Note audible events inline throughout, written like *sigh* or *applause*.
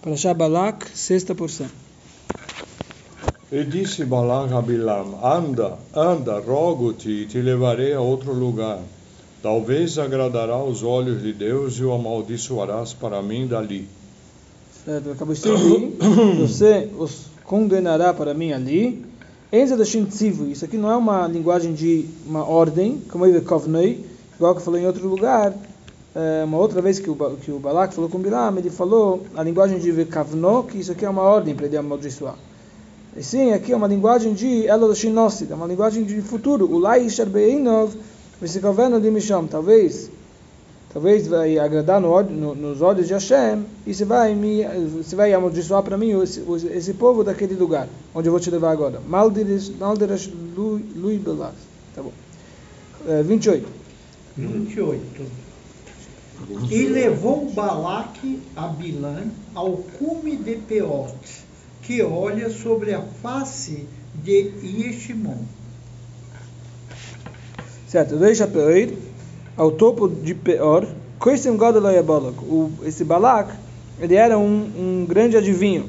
Parashá Balak, sexta porção. E disse Balaam a Bilam: Anda, anda, rogo-te e te levarei a outro lugar. Talvez agradará os olhos de Deus e o amaldiçoarás para mim dali. Certo, acabou de dizer, *coughs* você os condenará para mim ali. Enza da Isso aqui não é uma linguagem de uma ordem, como ele Kovnei, igual que falou em outro lugar. É, uma outra vez que o, que o Balak falou com Bilam, ele falou a linguagem de Vekavno, que isso aqui é uma ordem para ele amaldiçoar. E sim, aqui é uma linguagem de Elodoshinossid, é uma linguagem de futuro. O Lai Sharbeinov, Vesikoveno de Misham, talvez talvez vai agradar no, no, nos olhos de Hashem e você vai me você vai amaldiçoar para mim esse, esse povo daquele lugar onde eu vou te levar agora. Maldiras Maldiras Lui Belas tá bom. É, 28 28 e levou Balaque a Bilã ao cume de Peot, que olha sobre a face de Yeshimon. Certo, deixa Peot ao topo de Peor, Koisim Godaloyabolak. Esse Balak, ele era um, um grande adivinho.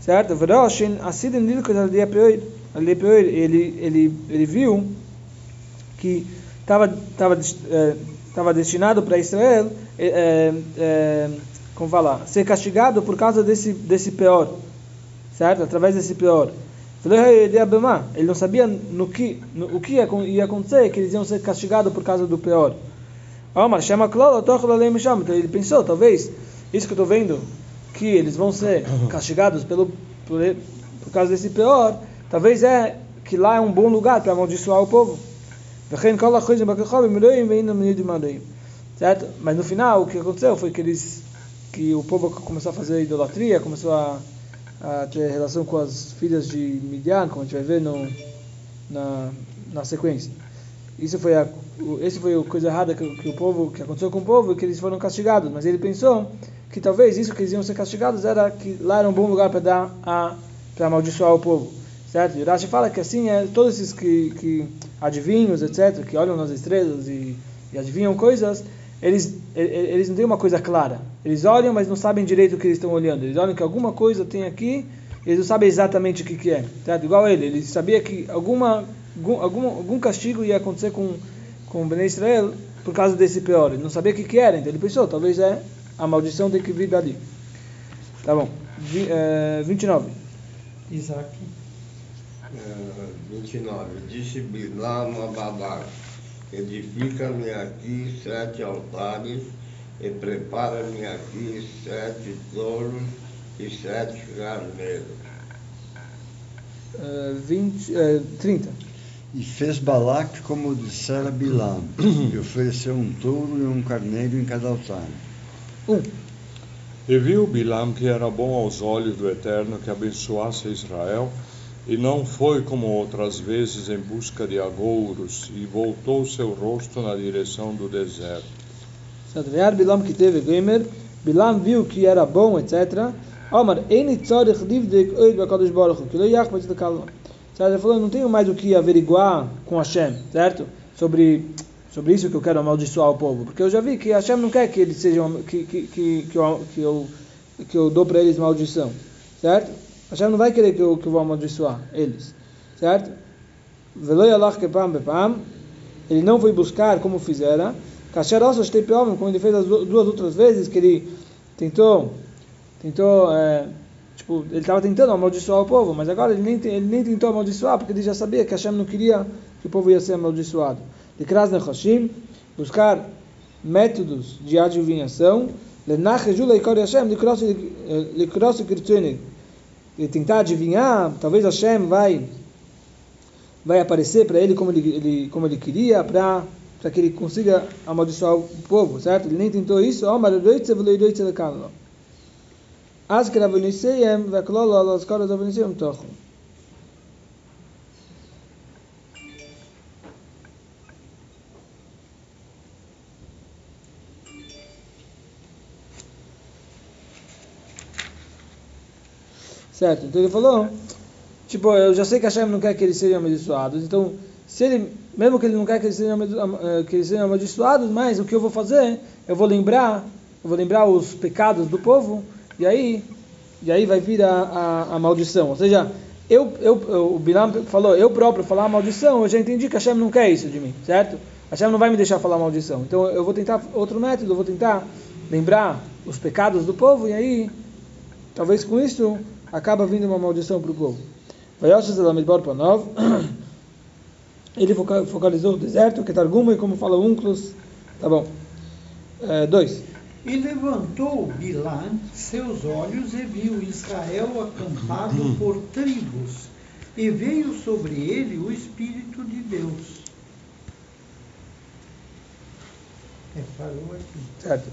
Certo? Veroshin, Asidim Nilkos Aldepeor, ele, ele, ele viu que estava tava, é, estava destinado para Israel, é, é, como falar, ser castigado por causa desse, desse pior, certo? Através desse pior. Ele não sabia no que, no, o que ia, ia acontecer, que eles iam ser castigados por causa do pior. Então ele pensou, talvez, isso que eu estou vendo, que eles vão ser *coughs* castigados pelo, por, por causa desse pior, talvez é que lá é um bom lugar para amaldiçoar o povo. Certo? Mas no final o que aconteceu foi que eles que o povo começou a fazer idolatria, começou a, a ter relação com as filhas de Midian, como a gente vai ver no, na, na sequência. Isso foi a esse foi a coisa errada que, que o povo que aconteceu com o povo, que eles foram castigados. Mas ele pensou que talvez isso que eles iam ser castigados era que lá era um bom lugar para dar a para amaldiçoar o povo. Certo? E Rashi fala que assim é todos esses que, que adivinhos, etc., que olham nas estrelas e, e adivinham coisas, eles, eles não têm uma coisa clara. Eles olham, mas não sabem direito o que eles estão olhando. Eles olham que alguma coisa tem aqui, eles não sabem exatamente o que, que é. Certo? Igual ele, ele sabia que alguma, algum, algum castigo ia acontecer com, com o Ben Israel por causa desse pior. Ele não sabia o que, que era, então ele pensou, talvez é a maldição tem que vir dali. Tá bom. Vi, é, 29. Isaac. 29. Disse Bilam a Babac, edifica-me aqui sete altares e prepara-me aqui sete touros e sete carneiros. Uh, 20, uh, 30. E fez Balac como dissera Bilam, *coughs* e ofereceu um touro e um carneiro em cada altar. Um. E viu Bilam que era bom aos olhos do Eterno que abençoasse Israel e não foi como outras vezes em busca de agouros, e voltou seu rosto na direção do deserto. Sadvear Bilam que teve gamer, Bilam viu que era bom, etc. Omar, Eni tzorich livdik oid bakadosh baruch que lo yach de kalma. Ele falou, não tenho mais o que averiguar com Hashem, certo? Sobre sobre isso que eu quero amaldiçoar o povo, porque eu já vi que Hashem não quer que eles sejam que que que, que, eu, que eu que eu dou para eles maldição, certo? Hashem não vai querer que eu, que eu vou amaldiçoar eles, certo? Ele não foi buscar como fizera. Como ele fez as duas outras vezes, que ele tentou, tentou, é, tipo, ele estava tentando amaldiçoar o povo, mas agora ele nem, ele nem tentou amaldiçoar, porque ele já sabia que Hashem não queria que o povo ia ser amaldiçoado. De Krasner Hashim, buscar métodos de adivinhação, Lenach Jula Hashem, de Krosse Kirtzunig, e tentar adivinhar, talvez Hashem vai vai aparecer para ele como ele, ele, como ele queria para para que ele consiga amaldiçoar o povo, certo? Ele nem tentou isso. Az que Certo? Então ele falou, tipo, eu já sei que Hashem não quer que eles sejam amaldiçoados, então, se ele, mesmo que ele não quer que eles sejam, eh, que eles sejam amaldiçoados, mas o que eu vou fazer, eu vou lembrar, eu vou lembrar os pecados do povo, e aí e aí vai vir a, a, a maldição. Ou seja, eu, eu, o Bilam falou, eu próprio falar maldição, eu já entendi que Hashem não quer isso de mim, certo? Hashem não vai me deixar falar maldição. Então eu vou tentar outro método, eu vou tentar lembrar os pecados do povo, e aí, talvez com isso, acaba vindo uma maldição para o povo. Ele focalizou o deserto, que Targuma, e como fala Unclus, tá bom. É, dois. E levantou Bilá seus olhos e viu Israel acampado por tribos, e veio sobre ele o Espírito de Deus. É, parou aqui. Certo.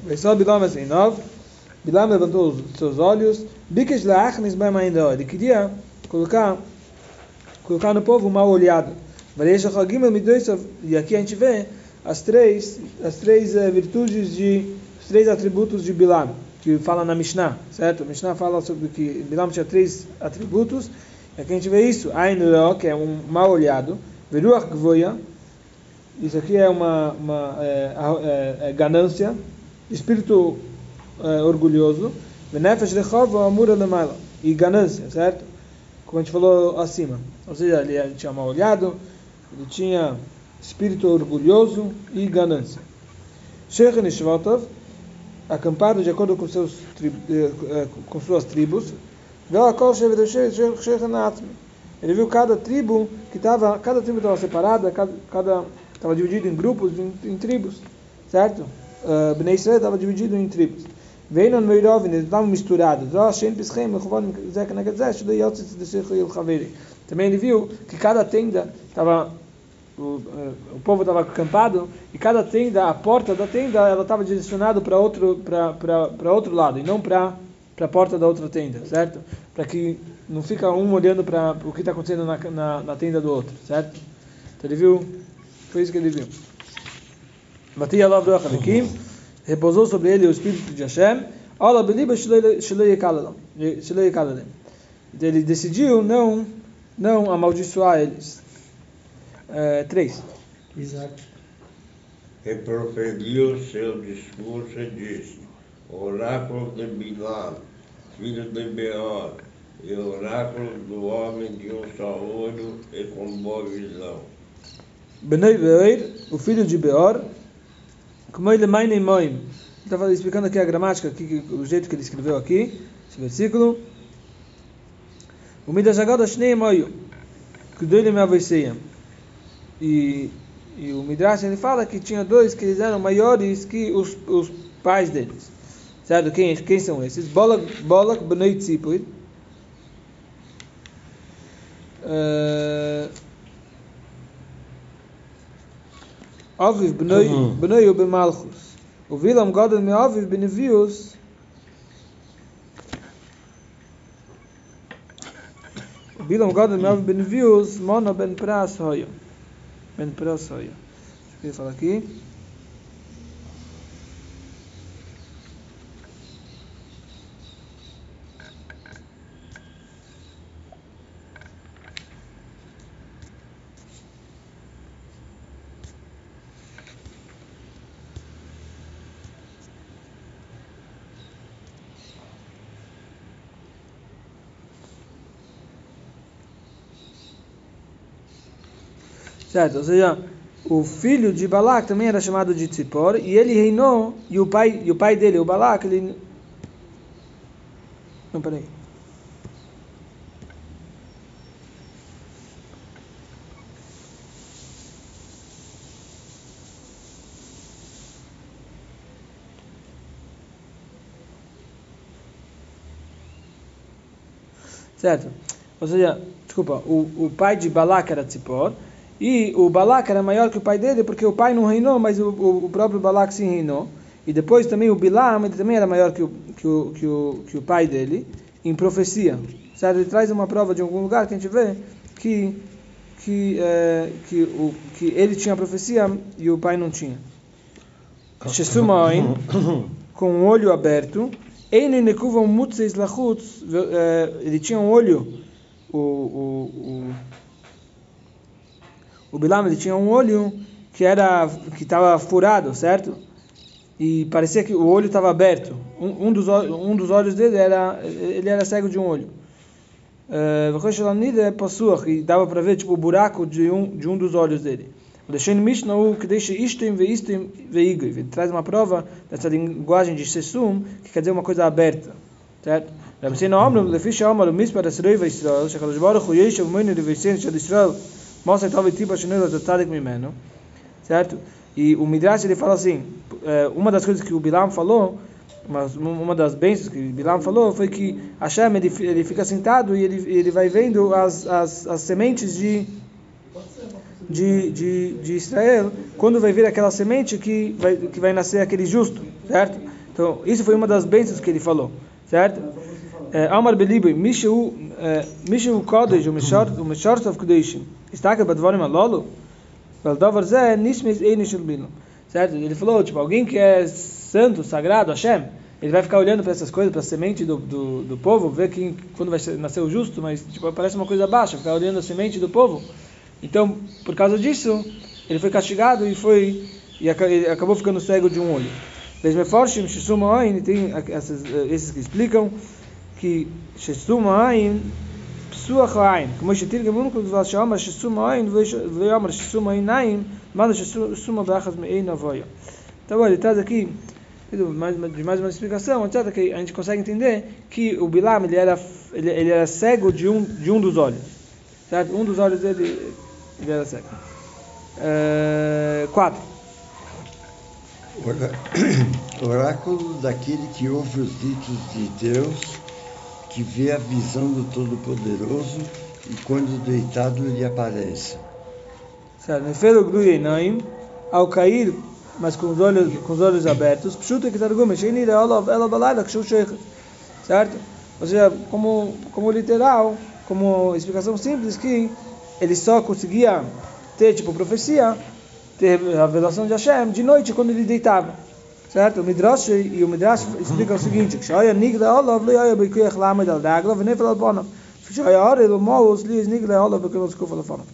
Bilam levantou os seus olhos. Ele queria colocar, colocar no povo mal olhado. E aqui a gente vê as três, as três uh, virtudes de, os três atributos de Bilam, que fala na Mishnah, certo? A Mishnah fala sobre que Bilam tinha três atributos. E aqui a gente vê isso. Ain que é um mal olhado. Veruach Gvoya, isso aqui é uma, uma é, é, é ganância, espírito é, orgulhoso, e ganância, certo? Como a gente falou acima. Ou seja, ele tinha mal olhado, ele tinha espírito orgulhoso e ganância. Sheikh Nishvatov, acampado de acordo com, seus eh, eh, com suas tribos, ele viu cada tribo que estava, cada tribo estava separada, cada estava dividido em grupos, em, em tribos, certo? Uh, Bnei Israel estava dividido em tribos. Veio no Meirovin, eles estavam misturados. Também ele viu que cada tenda estava o, o povo estava acampado e cada tenda, a porta da tenda, ela estava direcionada para outro para outro lado e não para para a porta da outra tenda, certo? Para que não fica um olhando para o que está acontecendo na, na, na, tenda do outro, certo? Então ele viu foi isso que ele viu. Batia lá do Achalikim, repousou sobre ele o Espírito de Hashem, Kalalem. Ele decidiu não, não amaldiçoar eles. É, três. Isaac. E proferiu seu discurso e disse: Oráculo de Bilal, filho de Beor, e oráculo do homem de um só olho e com boa visão. Benei Beor, o filho de Beor, ele mãe nem mãe. Estava explicando aqui a gramática, aqui, o jeito que ele escreveu aqui, esse versículo. O Midashagada Shnei Moio, que dois me avesseiam. E e o Midrash ele fala que tinha dois que eles eram maiores que os, os pais deles. Certo? Quem, quem são esses? Bolak, Bolak Bnei Tzipur. Uh, אביב בנוי בנוי במלכוס ווילם גודל מאביב בנביוס ווילם גודל מאביב בנביוס מונו בן פרס הויו בן פרס הויו שפיפה לקי אביב Certo? Ou seja, o filho de Balak também era chamado de Tzipor e ele reinou e o pai e o pai dele, o Balak, ele Não, peraí. Certo? Ou seja, desculpa, o, o pai de Balak era Tzipor e o Balak era maior que o pai dele, porque o pai não reinou, mas o, o, próprio Balak sim reinou. E depois também o Bilam, ele também era maior que o, que o, que o, que o pai dele, em profecia. Certo? Ele traz uma prova de algum lugar que a gente vê que, que, é, que, o, que ele tinha profecia e o pai não tinha. Shesumain, *coughs* com o olho aberto, eh, ele tinha um olho, o, o, o o Bilam ele tinha um olho que era que estava furado, certo? E parecia que o olho estava aberto. Um, um, dos, um dos olhos dele era ele era cego de um olho. Uh, e dava para ver tipo o buraco de um de um dos olhos dele. Deixando Mishnah o que deixa isto em isto em Ele traz uma prova dessa linguagem de Sesum, que quer dizer uma coisa aberta, certo? Rabi Sina Omrim, Lefish Omar, Mispar, Esrei, Veisrael, Shekalash Baruch, Yeshav, Moiner, Veisen, Shad Israel, mostra que talvez Tiba do Latotarik Mimeno, certo? E o Midrash ele fala assim: eh, uma das coisas que o Bilam falou, uma das bênçãos que o Bilam falou foi que Hashem ele, ele fica sentado e ele, ele vai vendo as, as, as sementes de, de, de, de Israel, quando vai vir aquela semente que vai, que vai nascer aquele justo, certo? Então, isso foi uma das bênçãos que ele falou, certo? Mishu mishu kodesh, o mishort, o mishort of kodeshim. Está que badvarim alolo? Valdavar zé nismis einishul bilam. Certo? Ele falou, tipo, alguém que é santo, sagrado, Hashem, ele vai ficar olhando para essas coisas, para a semente do, do, do povo, ver que quando vai nascer o justo, mas tipo, parece uma coisa baixa, ficar olhando a semente do povo. Então, por causa disso, ele foi castigado e foi e acabou ficando cego de um olho. Tem esses que explicam que Shesuma Ain Psuach Ain. Como Shetir Gavun Kudvat Shomer Shesuma Ain Veyomer Shesuma Ain Ain Manda Shesuma Beachas Mein Avoya. Então, olha, traz aqui de mais uma explicação, etc., que a gente consegue entender que o Bilam ele era, ele, ele era cego de um, de um dos olhos. Certo? Um dos olhos dele ele era cego. 4. É, Orá... Oráculo daquele que ouve os ditos de Deus que vê a visão do Todo-Poderoso e quando deitado lhe aparece. Ao cair, mas com os olhos, com os olhos abertos, certo? Ou seja, como, como literal, como explicação simples, que ele só conseguia ter, tipo, profecia, ter a revelação de Hashem de noite quando ele deitava certo? O Midrash e o Midrash explica o seguinte: "Shaya nigla olav li aya bikuyach lamed al dagla v'nefel al bonav." Shaya ore lo moos li nigla olav bikuyach kuf al bonav.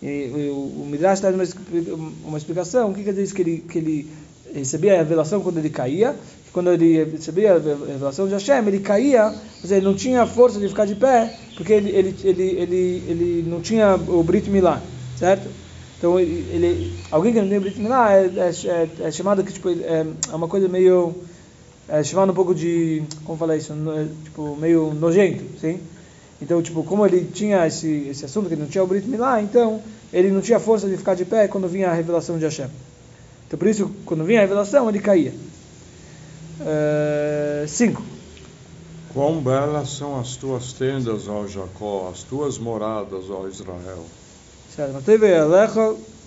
E o Midrash traz uma explicação, o que quer dizer que ele que ele recebia a revelação quando ele caía, quando ele recebia a revelação de Hashem, ele caía, mas ele não tinha força de ficar de pé, porque ele ele ele ele, ele não tinha o Brit Milá, certo? Então, ele, alguém que não tem Brit Milá é, é, é, chamado que tipo, é, é uma coisa meio. É chamado um pouco de. Como falar isso? No, tipo, meio nojento, sim? Então, tipo, como ele tinha esse, esse assunto, que ele não tinha o Brit Milá, então ele não tinha força de ficar de pé quando vinha a revelação de Hashem. Então, por isso, quando vinha a revelação, ele caía. Uh, cinco. Quão belas são as tuas tendas, ó Jacó, as tuas moradas, ó Israel.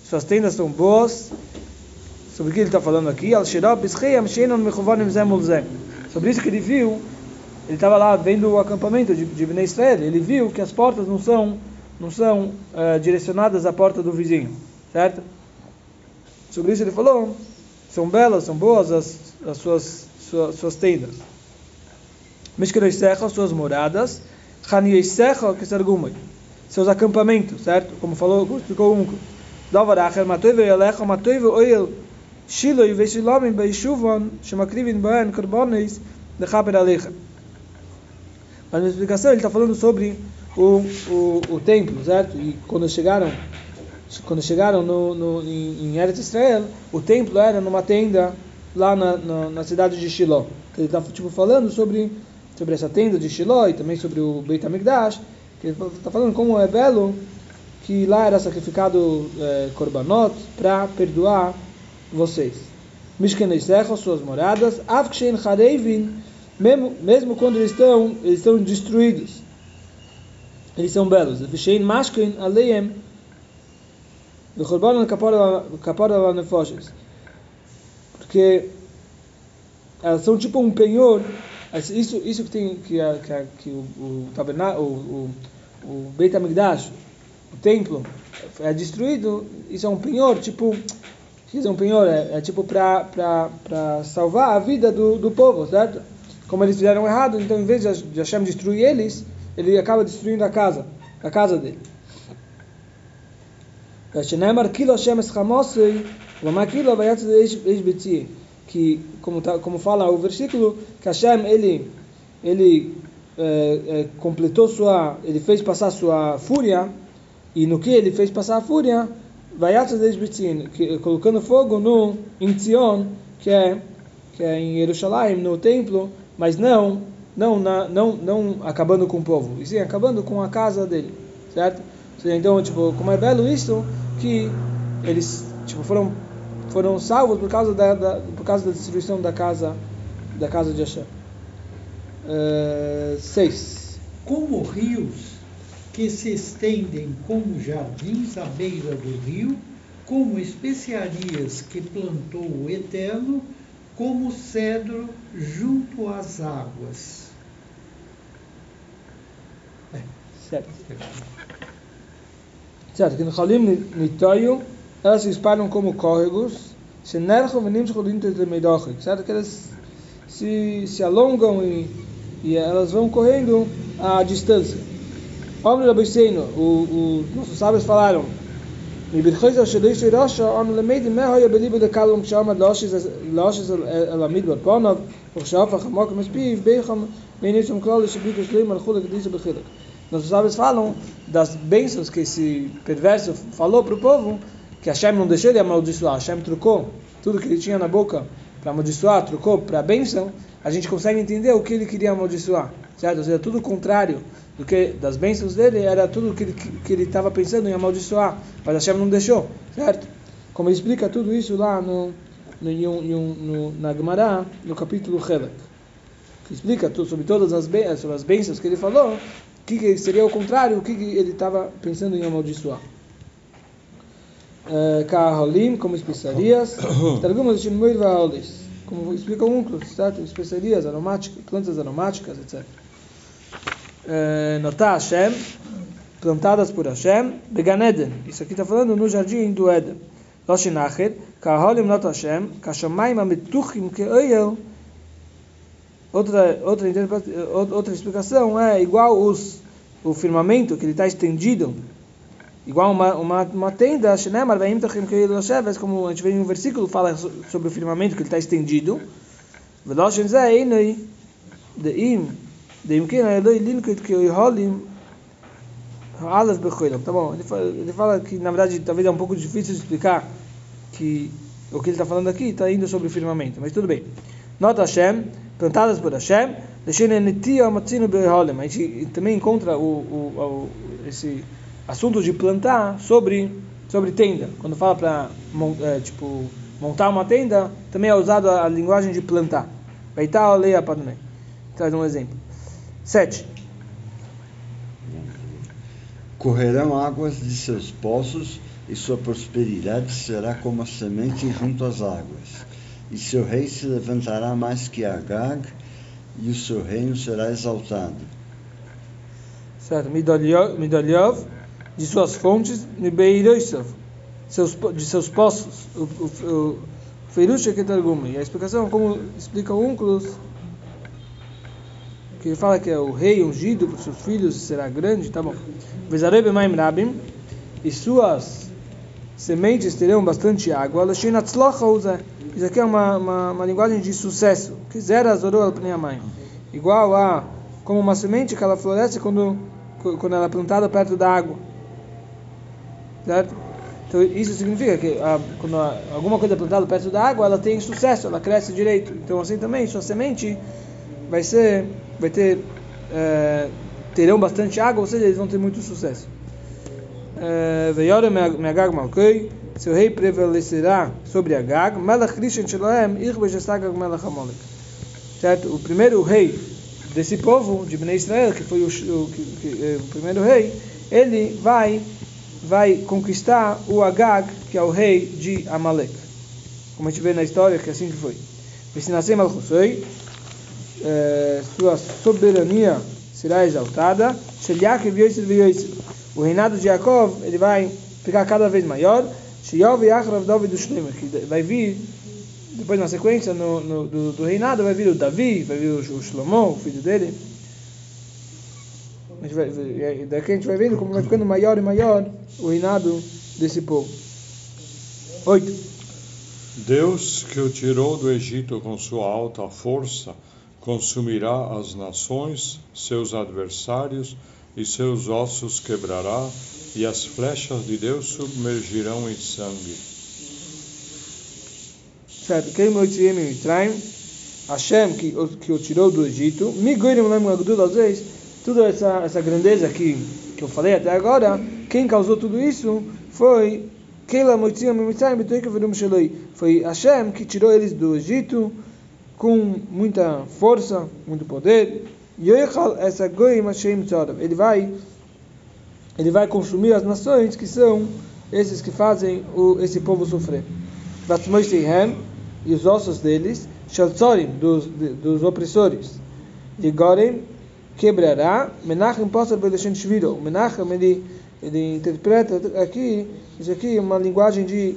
Suas tendas são boas. Sobre o que ele está falando aqui? Sobre isso que ele viu, ele estava lá vendo o acampamento de, de Bnei Israel. Ele viu que as portas não são, não são uh, direcionadas à porta do vizinho, certo? Sobre isso ele falou, são belas, são boas as, as suas, suas, suas tendas. Mishkeroisecha, suas moradas. Chaniyeisecha, que se seus acampamentos, certo? Como falou, explicou um Dovaracher, Matoive Yelecha, Matoive Oil, Shiloi, Veshilomim, Beishuvon, Shemakrivin, Baen, Korbonis, Lechaper Alecha. Mas na explicação ele está falando sobre o, o, o templo, certo? E quando chegaram quando chegaram no, no, em, em Eretz Israel, o templo era numa tenda lá na, na, na cidade de Shiloh. Ele está tipo, falando sobre, sobre essa tenda de Shiloh e também sobre o Beit HaMikdash, que está falando como é belo que lá era sacrificado é, korbanot para perdoar vocês. Mishkenesecha, suas moradas, Avkshen Harevin, mesmo, mesmo quando eles estão, eles estão destruídos. Eles são belos. Vishen Mashken Aleem, Vechorbanan Kapara Nefoshes. Porque elas são tipo um penhor isso, isso que tem que, que, que o, o tabernáculo, o, o, o Beit HaMikdash, o templo, é destruído, isso é um penhor, tipo, isso é um penhor, é, é tipo para salvar a vida do, do povo, certo? Como eles fizeram errado, então em vez de Hashem destruir eles, ele acaba destruindo a casa, a casa dele. שנאמר קילו השם אסחמוסי, ומה קילו ויצא איש ביצי. que como tá, como fala o versículo, que Hashem ele ele é, é, completou sua, ele fez passar sua fúria e no que ele fez passar a fúria, vai colocando fogo no em Zion, que é que é em Jerusalém, no templo, mas não não na, não não acabando com o povo, e sim acabando com a casa dele, certo? Então, tipo, como é belo isso que eles tipo foram foram salvos por causa da, da por causa da destruição da casa da casa de Hashem. Uh, seis. Como rios que se estendem como jardins à beira do rio, como especiarias que plantou o Eterno, como cedro junto às águas. É. Certo. Certo, que no Halim Nitoyu, elas se espalham como córregos, certo? Que elas se, se alongam e, e elas vão correndo a distância. Homem da Beiseino, os nossos sábios falaram, nossos sábios falam das bênçãos que esse perverso falou para o povo, que Hashem não deixou ele amaldiçoar, Hashem trocou tudo que ele tinha na boca para amaldiçoar, trocou para a bênção, a gente consegue entender o que ele queria amaldiçoar, certo? Ou seja, tudo o contrário do que das bênçãos dele era tudo ele que ele estava pensando em amaldiçoar, mas Hashem não deixou, certo? Como ele explica tudo isso lá no, no, no, no na Gemara, no capítulo Helek, que explica tudo sobre todas as sobre as bênçãos que ele falou, que, que seria o contrário, o que, que ele estava pensando em amaldiçoar. Kaholim, como especiarias, *coughs* Targum de Moir Vaolis, como explica o Unclus, certo? Especiarias aromáticas, plantas aromáticas, etc notá Hashem, plantadas por Hashem, Beganeden. Isso aqui está falando no jardim do Éden. Loshinacher, Kaholim not Hashem, Kashamayim Ametuchim Keoyel. Outra, outra, outra explicação é igual os, o firmamento que ele está estendido, igual uma, uma, uma tenda, como a gente vê em um versículo fala sobre o firmamento que ele está estendido. Tá bom, ele fala, ele fala que na verdade talvez é um pouco difícil de explicar que o que ele está falando aqui está indo sobre o firmamento, mas tudo bem. Nota Hashem, plantadas por Hashem. A gente também encontra o, o, o, esse assunto de plantar sobre sobre tenda. Quando fala para é, tipo montar uma tenda, também é usado a, a linguagem de plantar. Beitar leia para Traz um exemplo. 7. Correrão águas de seus poços, e sua prosperidade será como a semente junto às águas. E seu rei se levantará mais que Agag, e o seu reino será exaltado. Certo. Midoliov, de suas fontes, Mibeiroisov, de seus poços, o, o, o Ferusha Ketargumi. E a explicação, como explica o Unclus, que ele fala que é o rei ungido para seus filhos será grande, tá bom. Vezarebe maim rabim e suas sementes terão bastante água. Isso aqui é uma, uma, uma linguagem de sucesso. Que zera zorou mãe. Igual a como uma semente que ela floresce quando quando ela é plantada perto da água. Certo? Então isso significa que a, quando a, alguma coisa é plantada perto da água, ela tem sucesso, ela cresce direito. Então assim também sua semente vai ser vai ter é, terão bastante água, ou seja, eles vão ter muito sucesso. É, Veyora Meagag Malkei, seu rei prevalecerá sobre Agag, Melach. Certo? O primeiro rei desse povo, de Bnei Israel, que foi o, o, que, é, o primeiro rei, ele vai vai conquistar o Agag, que é o rei de Amalek. Como a gente vê na história, que assim que foi. Vesinassem Malchusoi, é, sua soberania será exaltada. O reinado de Jacob ele vai ficar cada vez maior. Que vai vir depois na sequência no, no do, do, reinado vai vir o Davi, vai vir o, o Shlomo, o filho dele. Vai, daqui a gente vai vendo como vai ficando maior e maior o reinado desse povo. 8. Deus que o tirou do Egito com sua alta força, consumirá as nações, seus adversários, e seus ossos quebrará, e as flechas de Deus submergirão em sangue. Certo, quem Hashem que, o- que o tirou do Egito, Migoirim Lem Agdul Azeis, toda essa, essa grandeza que, que eu falei até agora, quem causou tudo isso foi. Foi Hashem que tirou eles do Egito com muita força, muito poder. Ele vai ele vai consumir as nações que são esses que fazem o, esse povo sofrer. E os ossos deles, dos, dos opressores. De Gorem, quebrará. Menachem possa Bedeshen Shviro. Menachem, ele, ele interpreta aqui, isso aqui é uma linguagem de,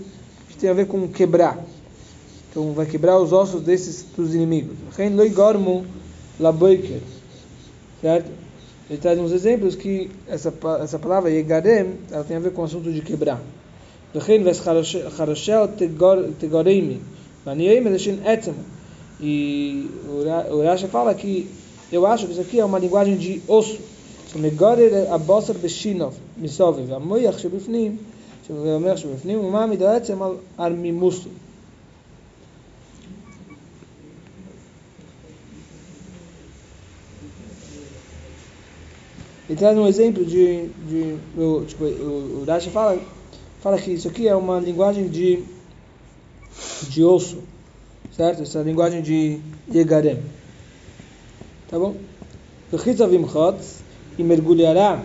que tem a ver com quebrar. Então vai quebrar os ossos desses dos inimigos. Ren Loigormu Laboiker. Certo? Ele traz uns exemplos que essa, essa palavra Yegarem, ela tem a ver com o assunto de quebrar. Ren Ves Tegoreimi. E o Rashi fala que eu acho que isso aqui é uma linguagem de osso. שמגורר הבוסר בשינוב, מסובב, המויח שבפנים, המויח שבפנים, ומה מידו עצם על ארמימוסו. Ele traz um exemplo de, de o, tipo, o, o Rashi fala, fala que isso aqui é uma linguagem de, de osso, certo? Essa linguagem de Yegarem. Tá bom? E mergulhará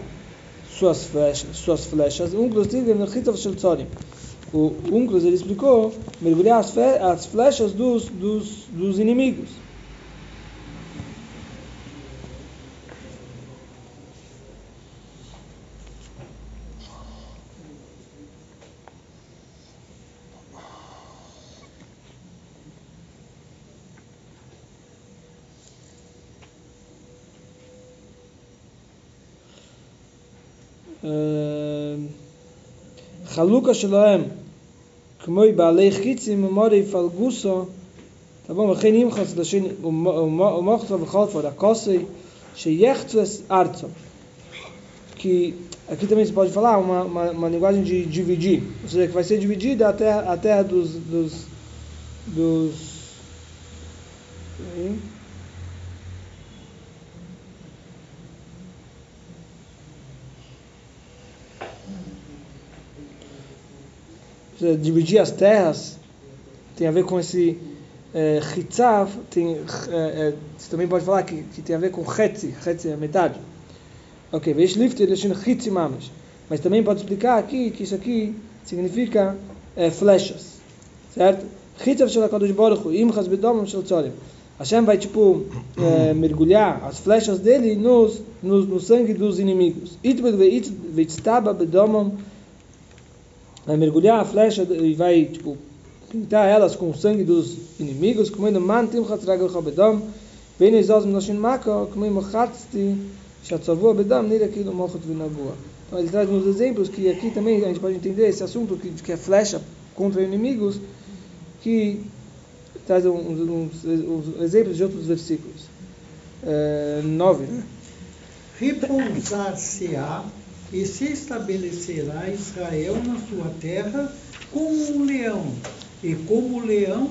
suas flechas, suas flechas. O unclos ele explicou mergulhar as flechas dos, dos, dos inimigos. חלוקה שלהם כמו בעלי חיצים ומורי פלגוסו tá bom? וכן ימחץ לשין ומוחצו בכל פור הכוסי שיחצו ארצו que aqui também se pode falar uma, uma, uma linguagem de dividir ou seja, que vai ser dividida a terra, a terra dos dos, dos dividir as terras tem a ver com esse é, hitzav, tem, é, você também pode falar que, que tem a ver com chetzi, chetzi é metade. Ok, veja lift deixando hitzi mamas. Mas também pode explicar aqui que isso aqui significa é, flechas, certo? Hitzav shel HaKadosh Baruch Hu, im chas bedomam shel tzorim. Hashem vai, tipo, é, mergulhar as flechas dele nos, no, no sangue dos inimigos. Itbed veit veitztaba bedomam vai mergulhar a flecha e vai tipo pintar elas com o sangue dos inimigos. Como ainda mantim khatragal khabedam bem izaz noshin maka como mochatzti shatzavu bedam nira aquilo mochot vinagua. Então ele traz uns exemplos que aqui também a gente pode entender esse assunto que, que é flecha contra inimigos que traz uns, uns, uns exemplos de outros versículos. É, né? Repousar-se-á e se estabelecerá Israel na sua terra como um leão, e como leão,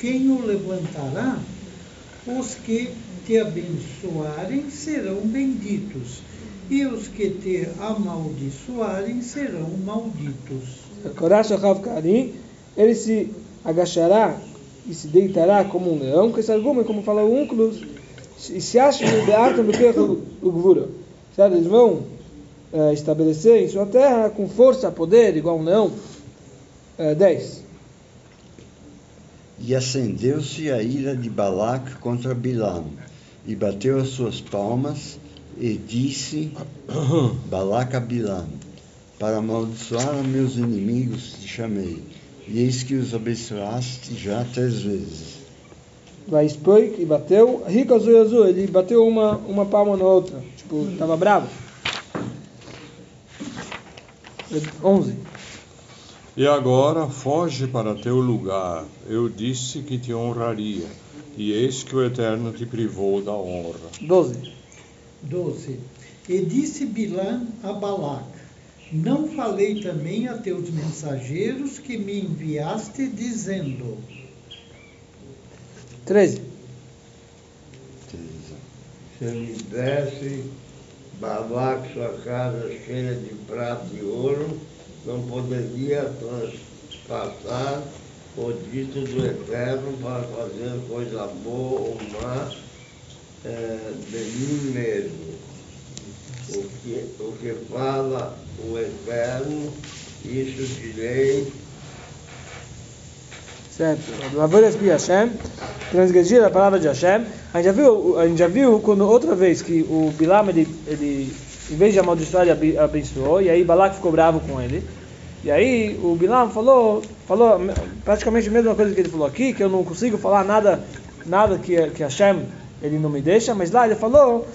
quem o levantará? Os que te abençoarem serão benditos, e os que te amaldiçoarem serão malditos. Ele se agachará e se deitará como um leão, que esse argumento, como fala o Unclus, e se acha que de arte do o Gvura. Eles vão eh, estabelecer em sua terra com força, poder, igual leão. Eh, 10. E acendeu-se a ira de Balac contra Bilam, e bateu as suas palmas, e disse *coughs* Balac a Bilam, para amaldiçoar a meus inimigos te chamei, e eis que os abençoaste já três vezes. Vai e bateu. Rico azul azul, ele bateu uma, uma palma na outra. Tipo, estava bravo. 11. E agora foge para teu lugar. Eu disse que te honraria, e eis que o Eterno te privou da honra. 12. 12. E disse Bilã a Balac: Não falei também a teus mensageiros que me enviaste, dizendo: 13. Se lhe desse Balac sua casa cheia de prata e ouro, não poderia transpassar o dito do Eterno para fazer coisa boa ou má eh, de mim mesmo. O que, o que fala o Eterno, isso direi Certo. Lavores bi Hashem, transgredir a palavra de Hashem. A gente já viu, a gente já viu quando outra vez que o Bilam, ele, ele em vez de amaldiçoar, ele abençoou, e aí Balak ficou bravo com ele. E aí o Bilam falou, falou praticamente a mesma coisa que ele falou aqui, que eu não consigo falar nada, nada que, que Hashem ele não me deixa, mas lá ele falou,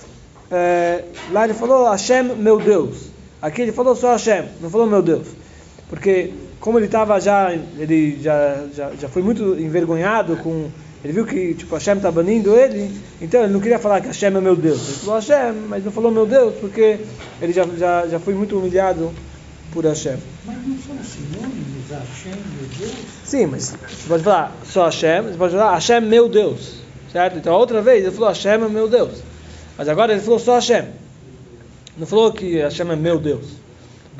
é, lá ele falou Hashem meu Deus. Aqui ele falou só Hashem, não falou meu Deus. Porque como ele estava já, ele já, já, já foi muito envergonhado com, ele viu que tipo Hashem está banindo ele, então ele não queria falar que Hashem é meu Deus. Ele falou Hashem, mas não falou meu Deus porque ele já, já, já foi muito humilhado por Hashem. Mas não são sinônimos Hashem, meu Deus? Sim, mas você pode falar só Hashem, você pode falar Hashem meu Deus, certo? Então outra vez ele falou Hashem é meu Deus, mas agora ele falou só Hashem, não falou que Hashem é meu Deus,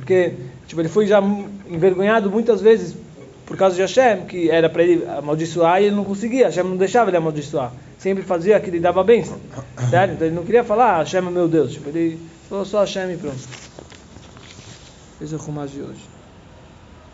porque tipo ele foi já envergonhado muitas vezes por causa de Hashem, que era para ele amaldiçoar e ele não conseguia, Hashem não deixava ele amaldiçoar, sempre fazia que ele dava bênção, certo? Então ele não queria falar Hashem é meu Deus, tipo ele falou só Hashem e pronto. Esse é o Rumash de hoje.